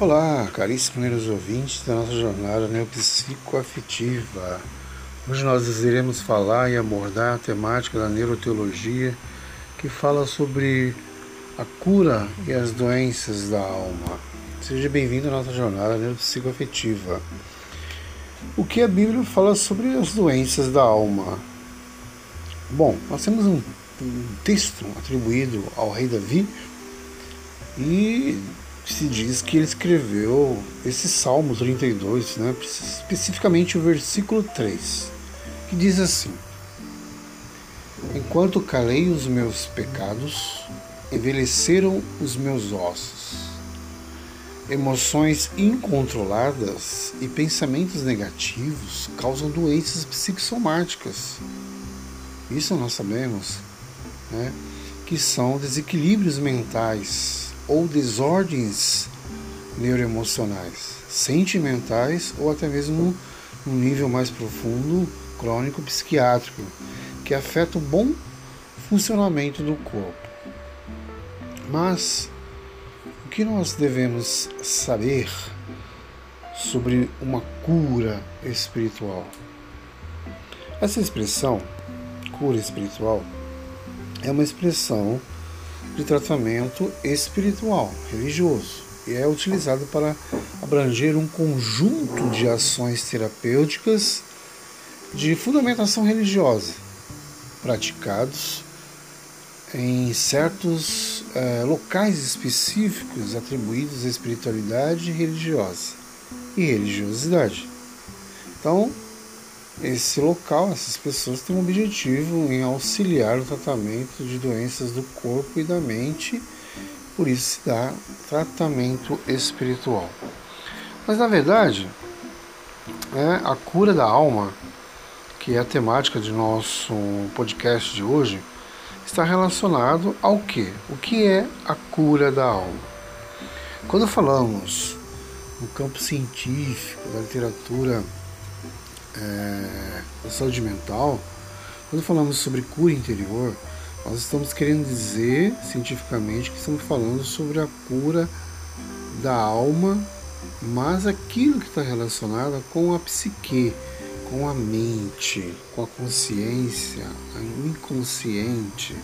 Olá, caríssimos ouvintes da nossa jornada neuropsicoafetiva. Hoje nós iremos falar e abordar a temática da neuroteologia que fala sobre a cura e as doenças da alma. Seja bem-vindo à nossa jornada neuropsicoafetiva. O que a Bíblia fala sobre as doenças da alma? Bom, nós temos um, um texto atribuído ao rei Davi e se diz que ele escreveu esse Salmo 32, né, especificamente o versículo 3, que diz assim: Enquanto calei os meus pecados, envelheceram os meus ossos. Emoções incontroladas e pensamentos negativos causam doenças psicossomáticas. Isso nós sabemos, né? que são desequilíbrios mentais ou desordens neuroemocionais, sentimentais ou até mesmo num nível mais profundo, crônico psiquiátrico, que afeta o bom funcionamento do corpo. Mas o que nós devemos saber sobre uma cura espiritual? Essa expressão, cura espiritual, é uma expressão de tratamento espiritual, religioso, e é utilizado para abranger um conjunto de ações terapêuticas de fundamentação religiosa, praticados em certos eh, locais específicos atribuídos à espiritualidade religiosa e religiosidade. Então, esse local, essas pessoas têm um objetivo em auxiliar o tratamento de doenças do corpo e da mente, por isso se dá tratamento espiritual. Mas na verdade, é a cura da alma, que é a temática de nosso podcast de hoje, está relacionado ao que? O que é a cura da alma? Quando falamos no campo científico, da literatura é, da saúde mental, quando falamos sobre cura interior, nós estamos querendo dizer cientificamente que estamos falando sobre a cura da alma, mas aquilo que está relacionado com a psique, com a mente, com a consciência, o inconsciente.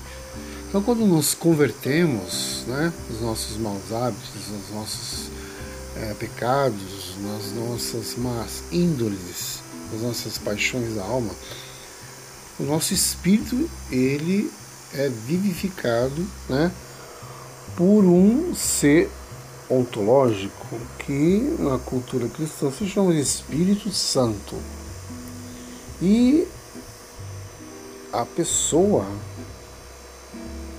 Então, quando nos convertemos, né, os nossos maus hábitos, os nossos é, pecados, nas nossas más índoles, as nossas paixões da alma, o nosso espírito ele é vivificado, né, por um ser ontológico que na cultura cristã se chama de Espírito Santo. E a pessoa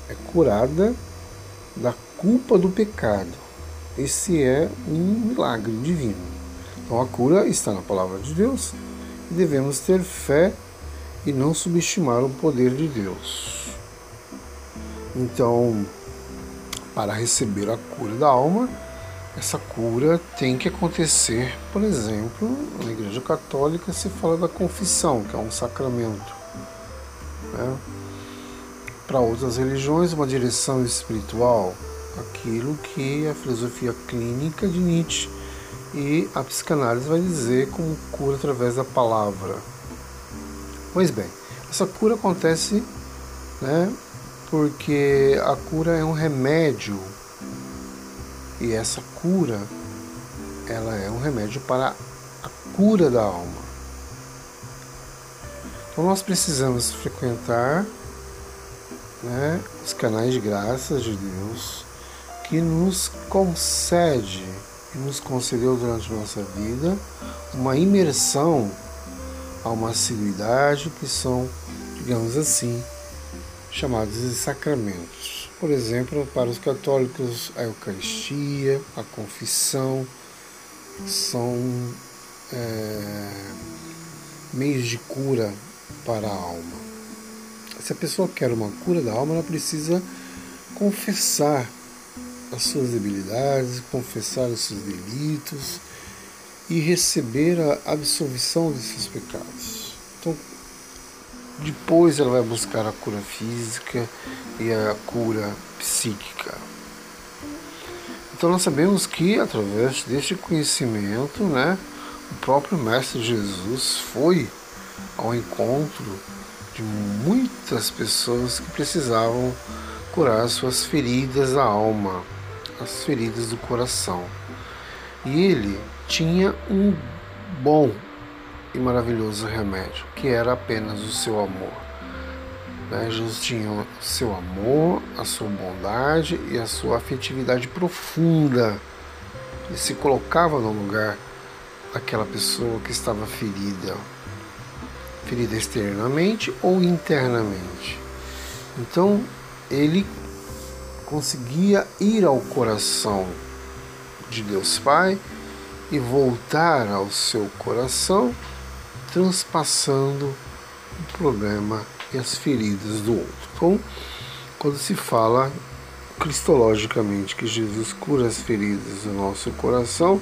é curada da culpa do pecado. Esse é um milagre divino. Então a cura está na palavra de Deus e devemos ter fé e não subestimar o poder de Deus. Então, para receber a cura da alma, essa cura tem que acontecer, por exemplo, na Igreja Católica se fala da confissão, que é um sacramento. Né? Para outras religiões, uma direção espiritual, aquilo que a filosofia clínica de Nietzsche e a psicanálise vai dizer como cura através da palavra. Pois bem, essa cura acontece né, porque a cura é um remédio e essa cura ela é um remédio para a cura da alma. Então nós precisamos frequentar né, os canais de graças de Deus que nos concede nos concedeu durante nossa vida uma imersão a uma assiduidade que são, digamos assim, chamados de sacramentos. Por exemplo, para os católicos, a Eucaristia, a confissão, são é, meios de cura para a alma. Se a pessoa quer uma cura da alma, ela precisa confessar as suas debilidades, confessar os seus delitos e receber a absolvição de seus pecados. Então, depois ela vai buscar a cura física e a cura psíquica. Então nós sabemos que através deste conhecimento, né, o próprio Mestre Jesus foi ao encontro de muitas pessoas que precisavam curar suas feridas da alma, as feridas do coração. E ele tinha um bom e maravilhoso remédio, que era apenas o seu amor. Né? Jesus tinha o seu amor, a sua bondade e a sua afetividade profunda. Ele se colocava no lugar daquela pessoa que estava ferida, ferida externamente ou internamente. Então ele conseguia ir ao coração de Deus Pai e voltar ao seu coração, transpassando o problema e as feridas do outro. Então, quando se fala cristologicamente que Jesus cura as feridas do nosso coração,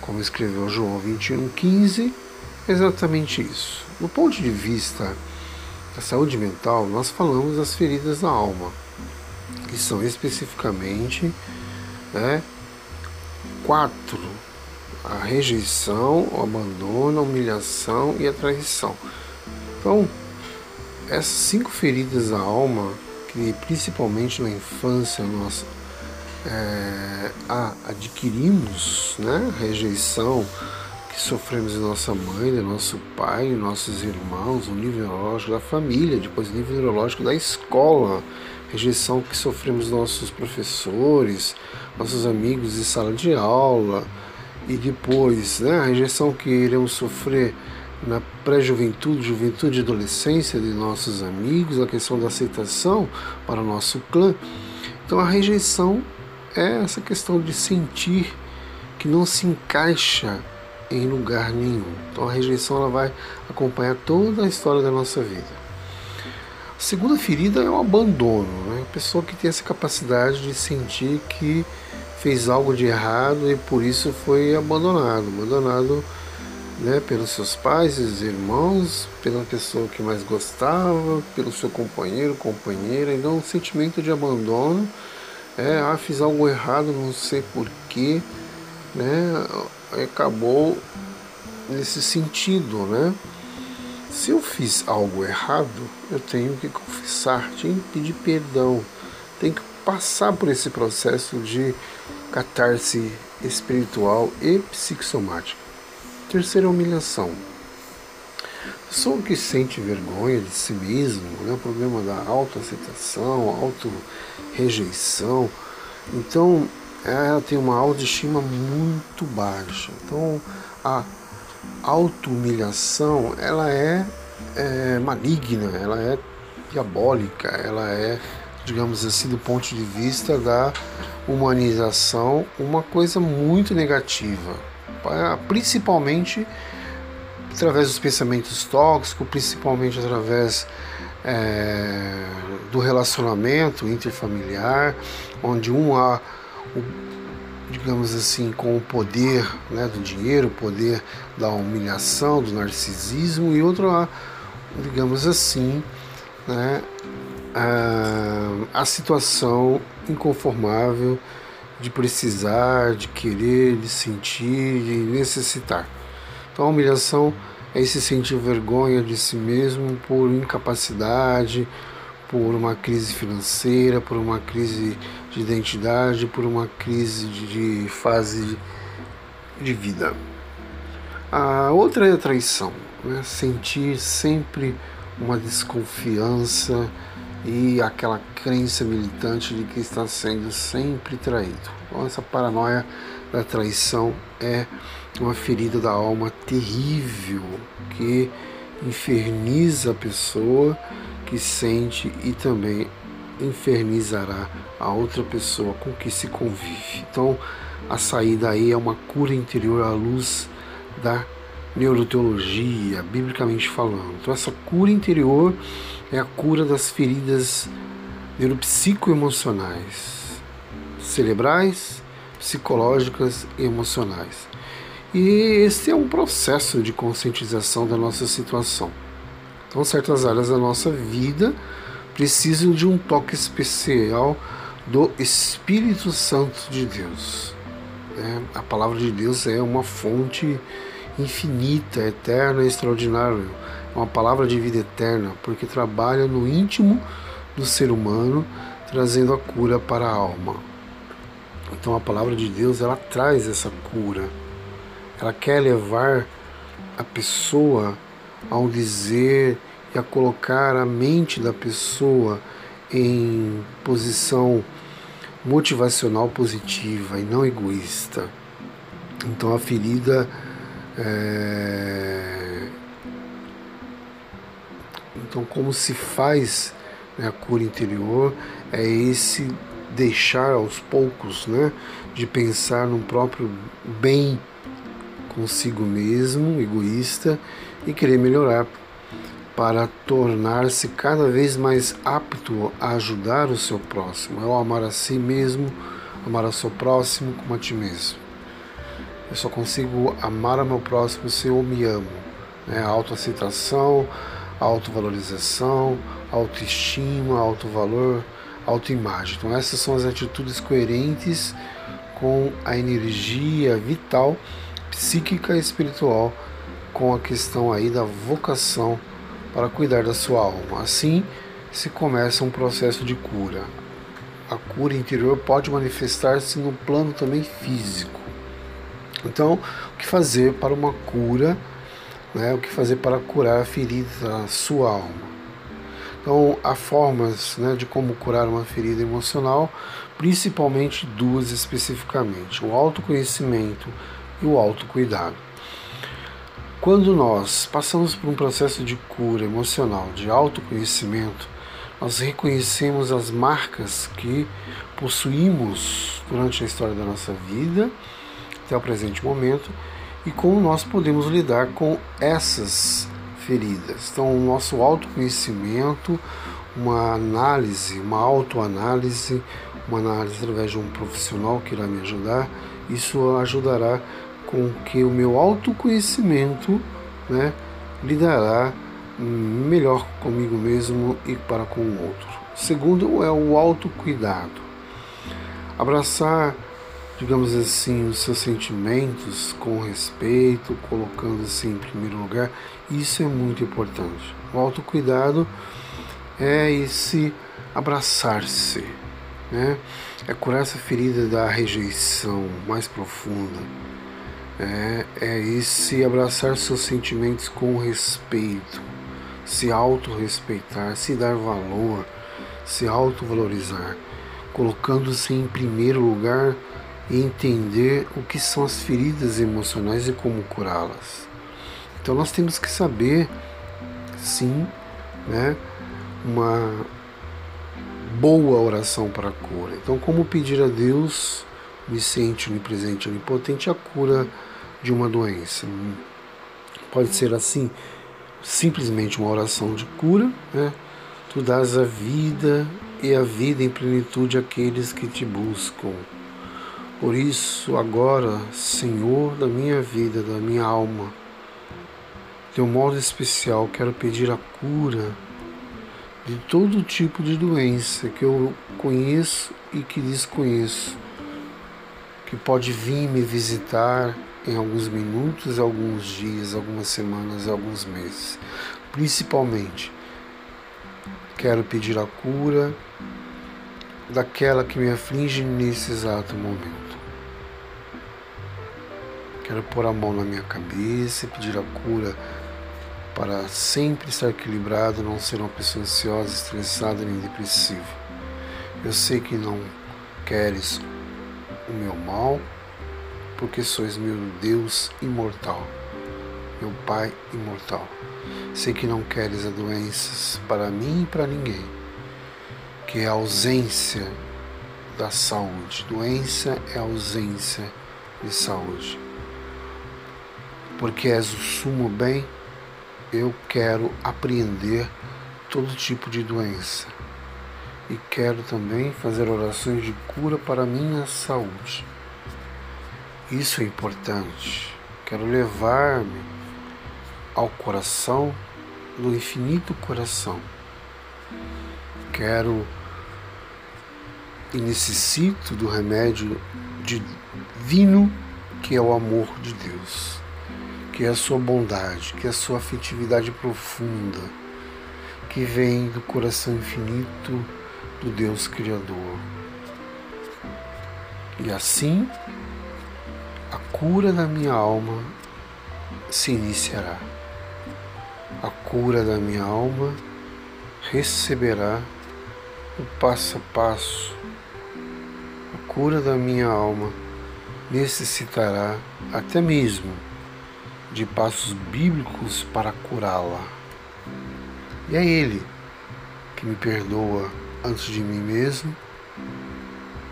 como escreveu João 21,15, é exatamente isso. Do ponto de vista da saúde mental, nós falamos das feridas da alma, que são especificamente né, quatro: a rejeição, o abandono, a humilhação e a traição. Então, essas cinco feridas da alma, que principalmente na infância nós é, adquirimos, né, rejeição, que sofremos de nossa mãe, de nosso pai, nossos irmãos, o nível neurológico da família, depois o nível neurológico da escola, rejeição que sofremos nossos professores, nossos amigos de sala de aula, e depois né, a rejeição que iremos sofrer na pré-juventude, juventude e adolescência de nossos amigos, a questão da aceitação para o nosso clã. Então a rejeição é essa questão de sentir que não se encaixa em lugar nenhum. Então a rejeição ela vai acompanhar toda a história da nossa vida. A segunda ferida é o abandono, né? a pessoa que tem essa capacidade de sentir que fez algo de errado e por isso foi abandonado, abandonado né, pelos seus pais e irmãos, pela pessoa que mais gostava, pelo seu companheiro, companheira. Então, o sentimento de abandono é, ah, fiz algo errado, não sei porquê, né? acabou nesse sentido, né? Se eu fiz algo errado, eu tenho que confessar, tenho que pedir perdão, tenho que passar por esse processo de catarse espiritual e psicossomática. Terceira humilhação. Pessoa que sente vergonha de si mesmo, né? o problema da autoaceitação, auto-rejeição. Então, ela tem uma autoestima muito baixa. Então, a auto-humilhação, ela é, é maligna, ela é diabólica, ela é, digamos assim, do ponto de vista da humanização, uma coisa muito negativa, principalmente através dos pensamentos tóxicos, principalmente através é, do relacionamento interfamiliar, onde um há digamos assim, com o poder né, do dinheiro, o poder da humilhação, do narcisismo, e outro, digamos assim, né, a, a situação inconformável de precisar, de querer, de sentir, de necessitar. Então a humilhação é esse sentir vergonha de si mesmo por incapacidade, por uma crise financeira, por uma crise de identidade, por uma crise de fase de vida. A outra é a traição, né? sentir sempre uma desconfiança e aquela crença militante de que está sendo sempre traído. Então, essa paranoia da traição é uma ferida da alma terrível que inferniza a pessoa que sente e também infernizará a outra pessoa com que se convive. Então, a saída aí é uma cura interior à luz da neuroteologia, biblicamente falando. Então, essa cura interior é a cura das feridas neuropsicoemocionais, cerebrais, psicológicas e emocionais. E esse é um processo de conscientização da nossa situação. Então, certas áreas da nossa vida precisam de um toque especial do Espírito Santo de Deus. É, a palavra de Deus é uma fonte infinita, eterna e extraordinária. É uma palavra de vida eterna, porque trabalha no íntimo do ser humano, trazendo a cura para a alma. Então a palavra de Deus, ela traz essa cura. Ela quer levar a pessoa ao dizer e a colocar a mente da pessoa em posição motivacional positiva e não egoísta. Então a ferida é... então como se faz né, a cura interior é esse deixar aos poucos, né, de pensar no próprio bem consigo mesmo, egoísta e querer melhorar para tornar-se cada vez mais apto a ajudar o seu próximo. É o amar a si mesmo, amar ao seu próximo como a ti mesmo. Eu só consigo amar ao meu próximo se eu me amo. Né? Autoaceitação, autovalorização, autoestima, autovalor, autoimagem. Então essas são as atitudes coerentes com a energia vital, psíquica e espiritual, com a questão aí da vocação para cuidar da sua alma. Assim se começa um processo de cura. A cura interior pode manifestar-se no plano também físico. Então, o que fazer para uma cura? Né? O que fazer para curar a ferida da sua alma? Então, há formas né, de como curar uma ferida emocional, principalmente duas especificamente: o autoconhecimento e o autocuidado. Quando nós passamos por um processo de cura emocional, de autoconhecimento, nós reconhecemos as marcas que possuímos durante a história da nossa vida, até o presente momento, e como nós podemos lidar com essas feridas. Então, o nosso autoconhecimento, uma análise, uma autoanálise, uma análise através de um profissional que irá me ajudar, isso ajudará com que o meu autoconhecimento né, lidará melhor comigo mesmo e para com o outro. Segundo é o autocuidado. Abraçar, digamos assim, os seus sentimentos com respeito, colocando-se em primeiro lugar, isso é muito importante. O autocuidado é esse abraçar-se, né? É curar essa ferida da rejeição mais profunda é, é esse abraçar seus sentimentos com respeito, se autorrespeitar, se dar valor, se autovalorizar, colocando-se em primeiro lugar e entender o que são as feridas emocionais e como curá-las. Então nós temos que saber, sim, né, uma boa oração para a cura. Então, como pedir a Deus, onisciente, onipresente, onipotente, a cura de uma doença. Pode ser assim, simplesmente uma oração de cura, né? Tu dás a vida e a vida em plenitude àqueles que te buscam. Por isso, agora, Senhor da minha vida, da minha alma, de um modo especial, quero pedir a cura de todo tipo de doença que eu conheço e que desconheço, que pode vir me visitar em alguns minutos, alguns dias, algumas semanas, alguns meses. Principalmente, quero pedir a cura daquela que me aflige nesse exato momento. Quero pôr a mão na minha cabeça e pedir a cura para sempre estar equilibrado, não ser uma pessoa ansiosa, estressada nem depressiva. Eu sei que não queres o meu mal, porque sois meu Deus imortal, meu Pai imortal. Sei que não queres a doenças para mim e para ninguém, que é a ausência da saúde. Doença é ausência de saúde. Porque és o sumo bem, eu quero apreender todo tipo de doença. E quero também fazer orações de cura para minha saúde. Isso é importante. Quero levar-me ao coração do infinito coração. Quero e necessito do remédio divino que é o amor de Deus, que é a sua bondade, que é a sua afetividade profunda, que vem do coração infinito do Deus Criador. E assim, a cura da minha alma se iniciará. A cura da minha alma receberá o passo a passo. A cura da minha alma necessitará até mesmo de passos bíblicos para curá-la. E é Ele que me perdoa antes de mim mesmo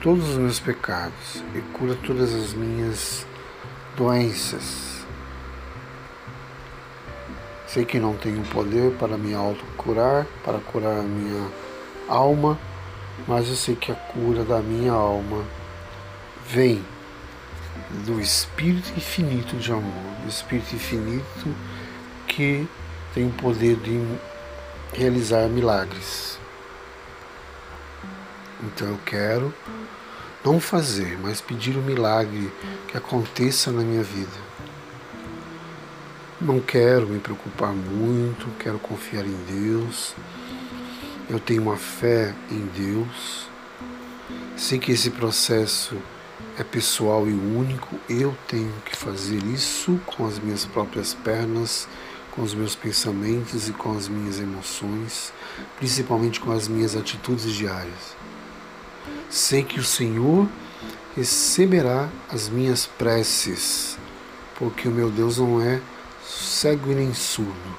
todos os meus pecados e cura todas as minhas doenças. Sei que não tenho poder para me autocurar, para curar a minha alma, mas eu sei que a cura da minha alma vem do Espírito infinito de amor, do Espírito infinito que tem o poder de realizar milagres. Então eu quero não fazer, mas pedir o um milagre que aconteça na minha vida. Não quero me preocupar muito, quero confiar em Deus. Eu tenho uma fé em Deus. Sei que esse processo é pessoal e único, eu tenho que fazer isso com as minhas próprias pernas, com os meus pensamentos e com as minhas emoções, principalmente com as minhas atitudes diárias. Sei que o Senhor receberá as minhas preces, porque o meu Deus não é cego nem surdo.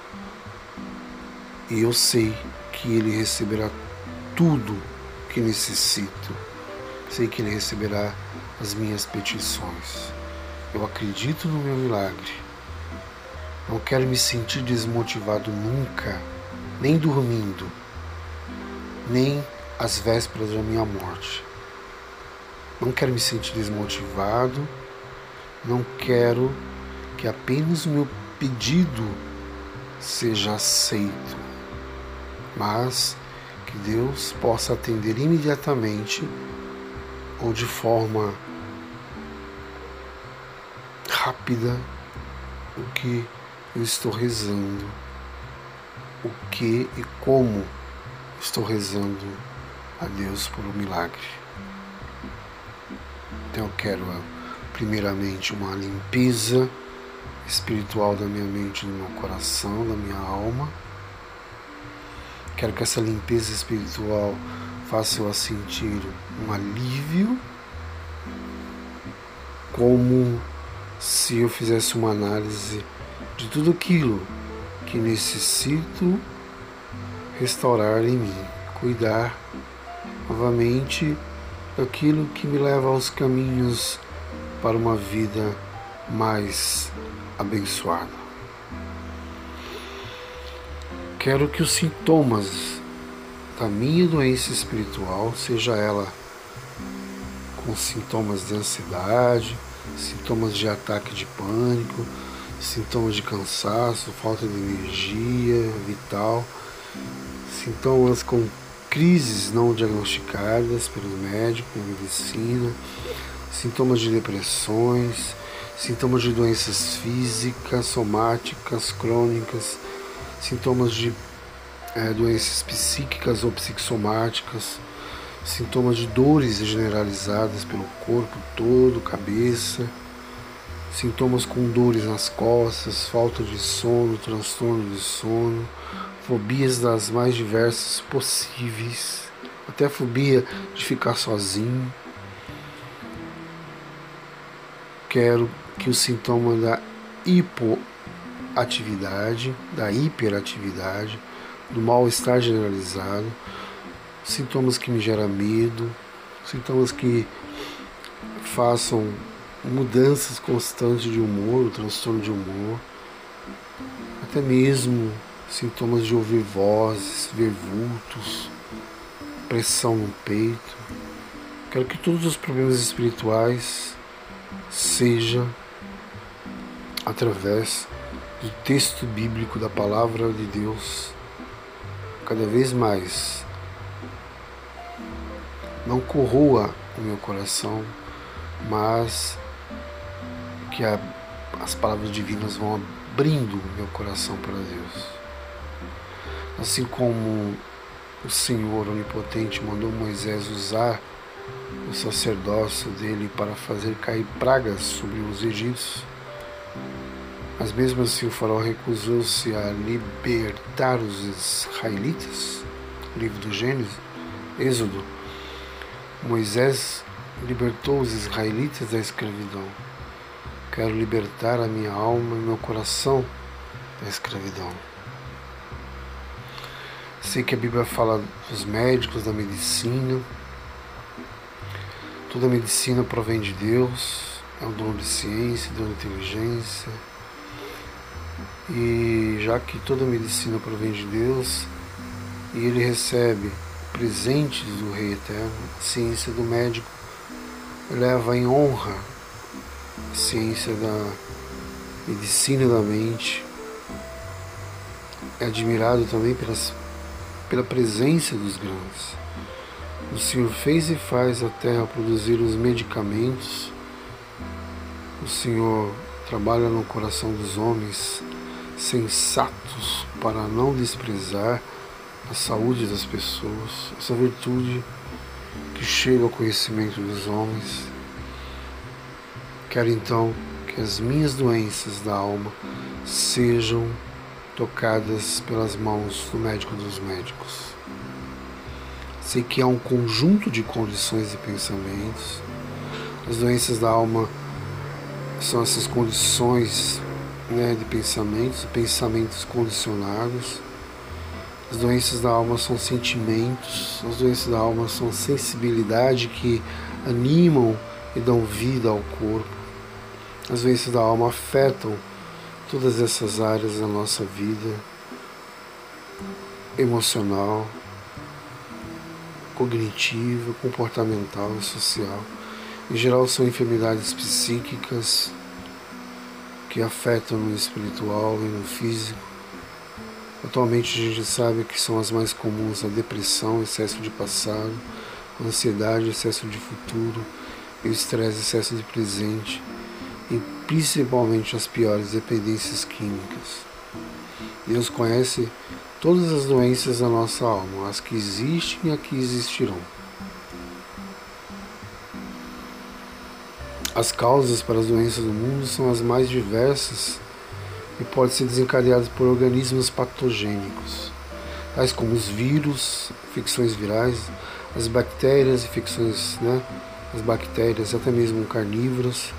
E eu sei que Ele receberá tudo que necessito. Sei que Ele receberá as minhas petições. Eu acredito no meu milagre. Não quero me sentir desmotivado nunca, nem dormindo, nem às vésperas da minha morte. Não quero me sentir desmotivado, não quero que apenas o meu pedido seja aceito, mas que Deus possa atender imediatamente ou de forma rápida o que eu estou rezando, o que e como estou rezando a Deus por um milagre. Então eu quero primeiramente uma limpeza espiritual da minha mente, do meu coração, da minha alma. Quero que essa limpeza espiritual faça eu sentir um alívio, como se eu fizesse uma análise de tudo aquilo que necessito restaurar em mim, cuidar novamente daquilo que me leva aos caminhos para uma vida mais abençoada. Quero que os sintomas da minha doença espiritual, seja ela com sintomas de ansiedade, sintomas de ataque de pânico, sintomas de cansaço, falta de energia vital, sintomas com crises não diagnosticadas pelos médicos, pela medicina, sintomas de depressões, sintomas de doenças físicas, somáticas, crônicas, sintomas de é, doenças psíquicas ou psicossomáticas, sintomas de dores generalizadas pelo corpo todo, cabeça, sintomas com dores nas costas, falta de sono, transtorno de sono, fobias das mais diversas possíveis, até a fobia de ficar sozinho. Quero que o sintoma da hipoatividade, da hiperatividade, do mal-estar generalizado, sintomas que me geram medo, sintomas que façam mudanças constantes de humor, o transtorno de humor, até mesmo sintomas de ouvir vozes, ver vultos, pressão no peito. Quero que todos os problemas espirituais sejam através do texto bíblico da palavra de Deus cada vez mais não corroa o meu coração, mas que a, as palavras divinas vão abrindo o meu coração para Deus. Assim como o Senhor Onipotente mandou Moisés usar o sacerdócio dele para fazer cair pragas sobre os egípcios, mas mesmo assim o faraó recusou-se a libertar os israelitas. Livro do Gênesis, Êxodo. Moisés libertou os israelitas da escravidão. Quero libertar a minha alma e meu coração da escravidão. Sei que a Bíblia fala dos médicos, da medicina. Toda medicina provém de Deus, é um dom de ciência, dom de inteligência e já que toda medicina provém de Deus e ele recebe presentes do Rei Eterno, a ciência do médico leva em honra a ciência da medicina da mente. É admirado também pelas, pela presença dos grandes. O Senhor fez e faz a terra produzir os medicamentos. O Senhor trabalha no coração dos homens sensatos para não desprezar a saúde das pessoas, essa virtude que chega ao conhecimento dos homens. Quero então que as minhas doenças da alma sejam tocadas pelas mãos do médico dos médicos. Sei que há um conjunto de condições e pensamentos. As doenças da alma são essas condições né, de pensamentos, pensamentos condicionados. As doenças da alma são sentimentos, as doenças da alma são sensibilidade que animam e dão vida ao corpo. As doenças da alma afetam todas essas áreas da nossa vida emocional, cognitiva, comportamental e social. Em geral, são enfermidades psíquicas que afetam no espiritual e no físico. Atualmente a gente sabe que são as mais comuns a depressão, excesso de passado, ansiedade, excesso de futuro, e o estresse, excesso de presente e principalmente as piores dependências químicas. Deus conhece todas as doenças da nossa alma, as que existem e as que existirão. As causas para as doenças do mundo são as mais diversas e podem ser desencadeadas por organismos patogênicos, tais como os vírus, infecções virais, as bactérias, infecções, né, as bactérias, até mesmo carnívoras.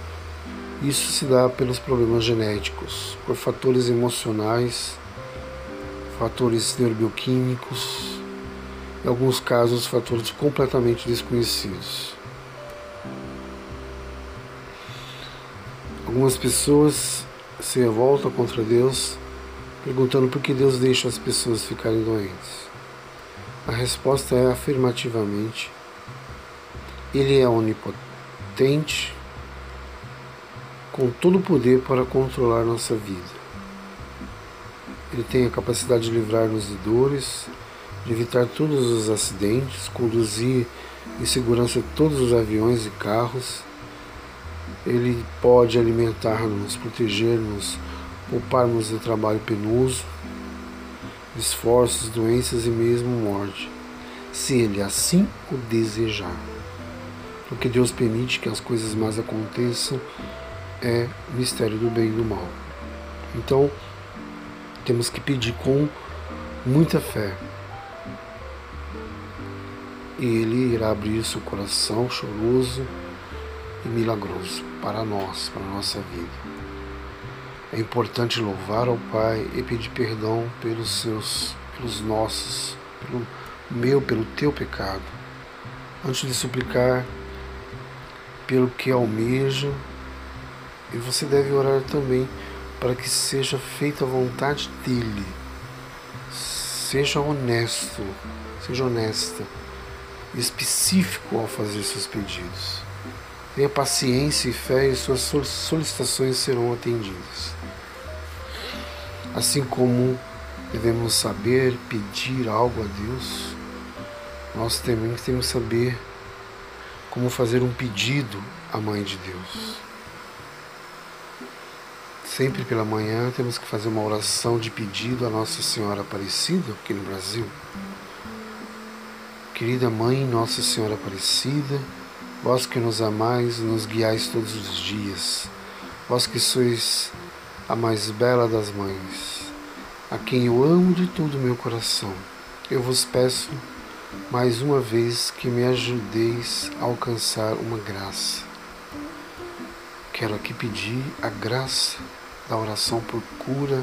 Isso se dá pelos problemas genéticos, por fatores emocionais, fatores neurobioquímicos, em alguns casos fatores completamente desconhecidos. Algumas pessoas se revoltam contra Deus, perguntando por que Deus deixa as pessoas ficarem doentes. A resposta é afirmativamente: Ele é onipotente, com todo o poder para controlar nossa vida. Ele tem a capacidade de livrar-nos de dores, de evitar todos os acidentes, conduzir em segurança todos os aviões e carros ele pode alimentar-nos, proteger-nos, poupar-nos de trabalho penoso, esforços, doenças e mesmo morte, se Ele assim o desejar. Porque Deus permite que as coisas mais aconteçam é o mistério do bem e do mal. Então, temos que pedir com muita fé. E Ele irá abrir seu coração choroso e milagroso para nós, para a nossa vida. É importante louvar ao Pai e pedir perdão pelos seus, pelos nossos, pelo meu, pelo teu pecado. Antes de suplicar pelo que almeja, e você deve orar também para que seja feita a vontade dele. Seja honesto, seja honesta, específico ao fazer seus pedidos. Tenha paciência e fé e suas solicitações serão atendidas. Assim como devemos saber pedir algo a Deus, nós também temos que saber como fazer um pedido à Mãe de Deus. Sempre pela manhã temos que fazer uma oração de pedido à Nossa Senhora Aparecida aqui no Brasil. Querida Mãe Nossa Senhora Aparecida, vós que nos amais, nos guiais todos os dias, vós que sois a mais bela das mães, a quem eu amo de todo o meu coração, eu vos peço mais uma vez que me ajudeis a alcançar uma graça. Quero aqui pedir a graça da oração por cura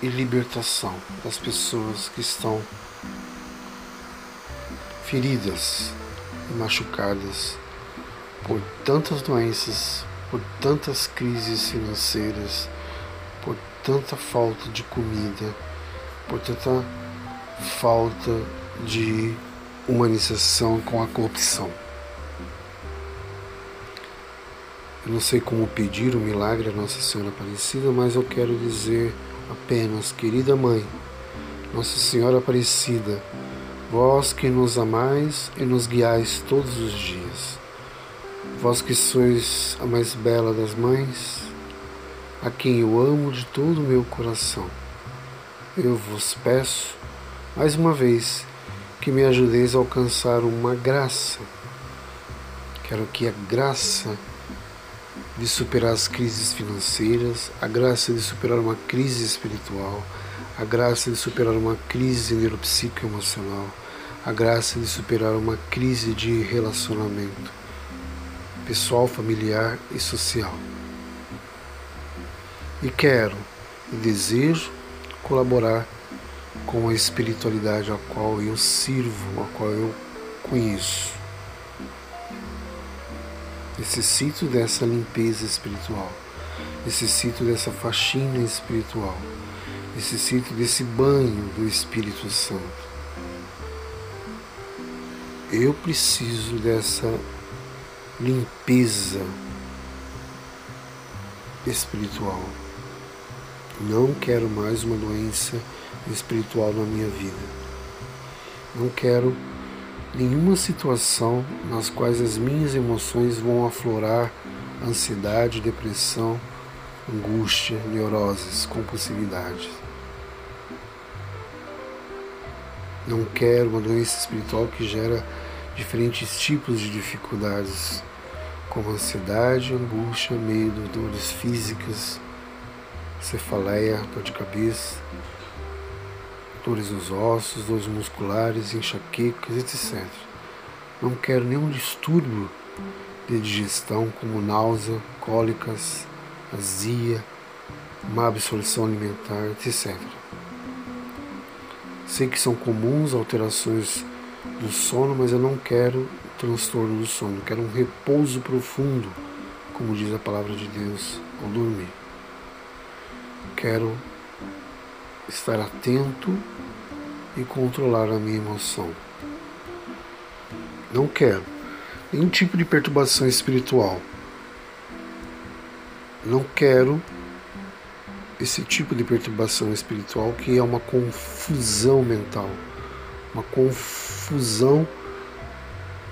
e libertação das pessoas que estão feridas e machucadas por tantas doenças, por tantas crises financeiras, por tanta falta de comida, por tanta falta de humanização com a corrupção. Não sei como pedir o milagre à Nossa Senhora Aparecida, mas eu quero dizer apenas, querida Mãe, Nossa Senhora Aparecida, vós que nos amais e nos guiais todos os dias, vós que sois a mais bela das mães, a quem eu amo de todo o meu coração, eu vos peço, mais uma vez, que me ajudeis a alcançar uma graça. Quero que a graça de superar as crises financeiras, a graça de superar uma crise espiritual, a graça de superar uma crise neuropsicoemocional, a graça de superar uma crise de relacionamento pessoal, familiar e social. E quero e desejo colaborar com a espiritualidade a qual eu sirvo, a qual eu conheço. Necessito dessa limpeza espiritual, necessito dessa faxina espiritual, necessito desse banho do Espírito Santo. Eu preciso dessa limpeza espiritual. Não quero mais uma doença espiritual na minha vida. Não quero nenhuma situação nas quais as minhas emoções vão aflorar ansiedade, depressão, angústia, neuroses, compulsividade. Não quero uma doença espiritual que gera diferentes tipos de dificuldades, como ansiedade, angústia, medo, dores físicas, cefaleia, dor de cabeça, dores nos ossos, dores musculares, enxaquecas, etc. Não quero nenhum distúrbio de digestão, como náusea, cólicas, azia, má absorção alimentar, etc. Sei que são comuns alterações do sono, mas eu não quero transtorno do sono, quero um repouso profundo, como diz a palavra de Deus ao dormir. Quero estar atento e controlar a minha emoção. Não quero nenhum tipo de perturbação espiritual. Não quero esse tipo de perturbação espiritual que é uma confusão mental, uma confusão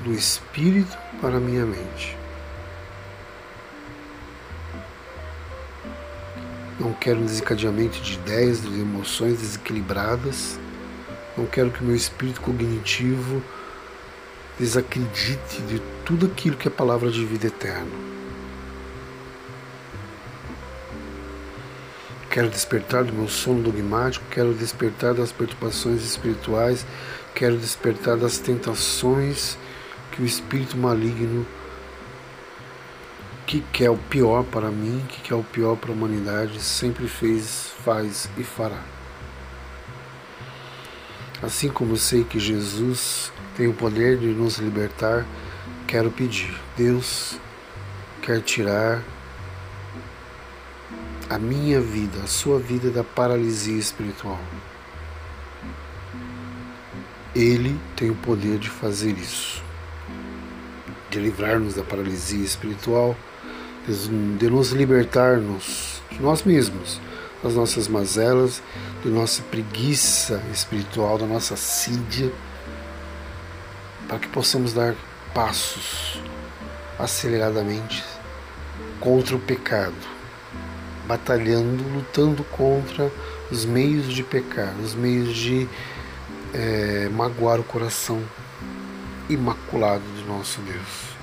do espírito para a minha mente. Não quero um desencadeamento de ideias, de emoções desequilibradas. Não quero que o meu espírito cognitivo desacredite de tudo aquilo que é palavra de vida eterna. Quero despertar do meu sono dogmático, quero despertar das perturbações espirituais, quero despertar das tentações que o espírito maligno que é o pior para mim, que quer é o pior para a humanidade, sempre fez, faz e fará. Assim como sei que Jesus tem o poder de nos libertar, quero pedir. Deus quer tirar a minha vida, a sua vida da paralisia espiritual. Ele tem o poder de fazer isso, de livrar-nos da paralisia espiritual de nos libertar-nos de nós mesmos, das nossas mazelas, de nossa preguiça espiritual, da nossa sídia, para que possamos dar passos aceleradamente contra o pecado, batalhando, lutando contra os meios de pecar, os meios de é, magoar o coração imaculado de nosso Deus.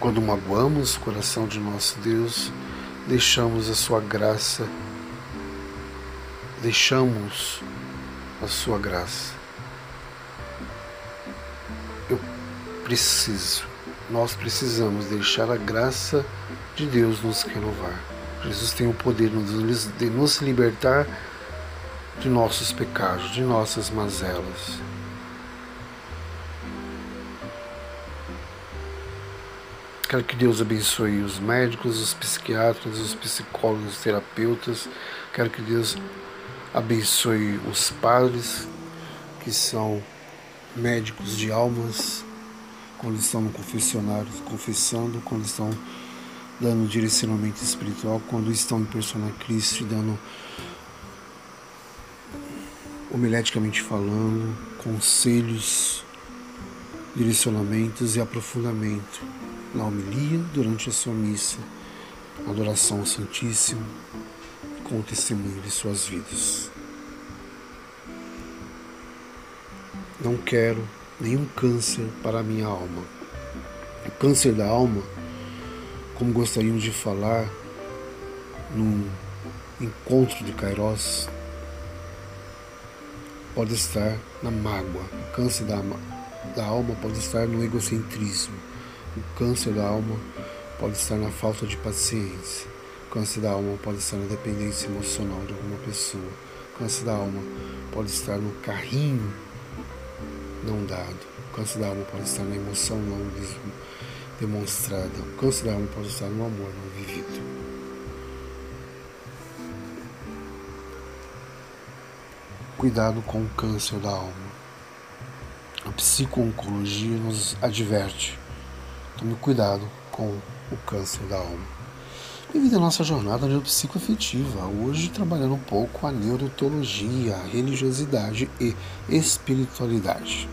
Quando magoamos o coração de nosso Deus, deixamos a sua graça, deixamos a sua graça. Eu preciso, nós precisamos deixar a graça de Deus nos renovar. Jesus tem o poder de nos libertar de nossos pecados, de nossas mazelas. Quero que Deus abençoe os médicos, os psiquiatras, os psicólogos, os terapeutas. Quero que Deus abençoe os padres que são médicos de almas, quando estão no confessionário, confessando, quando estão dando direcionamento espiritual, quando estão em persona Cristo, dando homileticamente falando, conselhos, direcionamentos e aprofundamento na homilia durante a sua missa, adoração ao Santíssimo, com o testemunho de suas vidas. Não quero nenhum câncer para a minha alma. O câncer da alma, como gostaríamos de falar num encontro de Kairos, pode estar na mágoa. O câncer da, da alma pode estar no egocentrismo o câncer da alma pode estar na falta de paciência. O câncer da alma pode estar na dependência emocional de alguma pessoa. O câncer da alma pode estar no carrinho não dado. O câncer da alma pode estar na emoção não demonstrada. O câncer da alma pode estar no amor não vivido. Cuidado com o câncer da alma. A psico-oncologia nos adverte Tome cuidado com o câncer da alma. Bem-vindo à nossa jornada neuropsicoafetiva, hoje trabalhando um pouco a neurotologia, a religiosidade e espiritualidade.